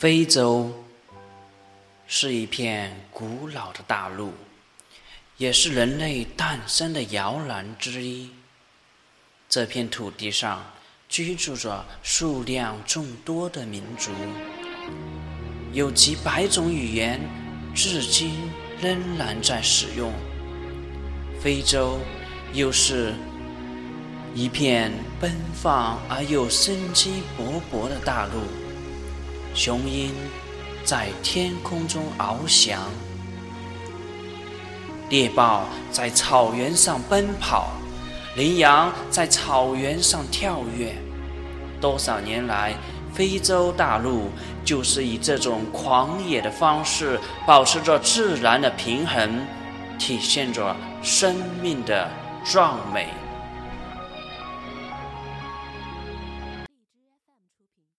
非洲是一片古老的大陆，也是人类诞生的摇篮之一。这片土地上居住着数量众多的民族，有几百种语言，至今仍然在使用。非洲又是一片奔放而又生机勃勃的大陆。雄鹰在天空中翱翔，猎豹在草原上奔跑，羚羊在草原上跳跃。多少年来，非洲大陆就是以这种狂野的方式，保持着自然的平衡，体现着生命的壮美。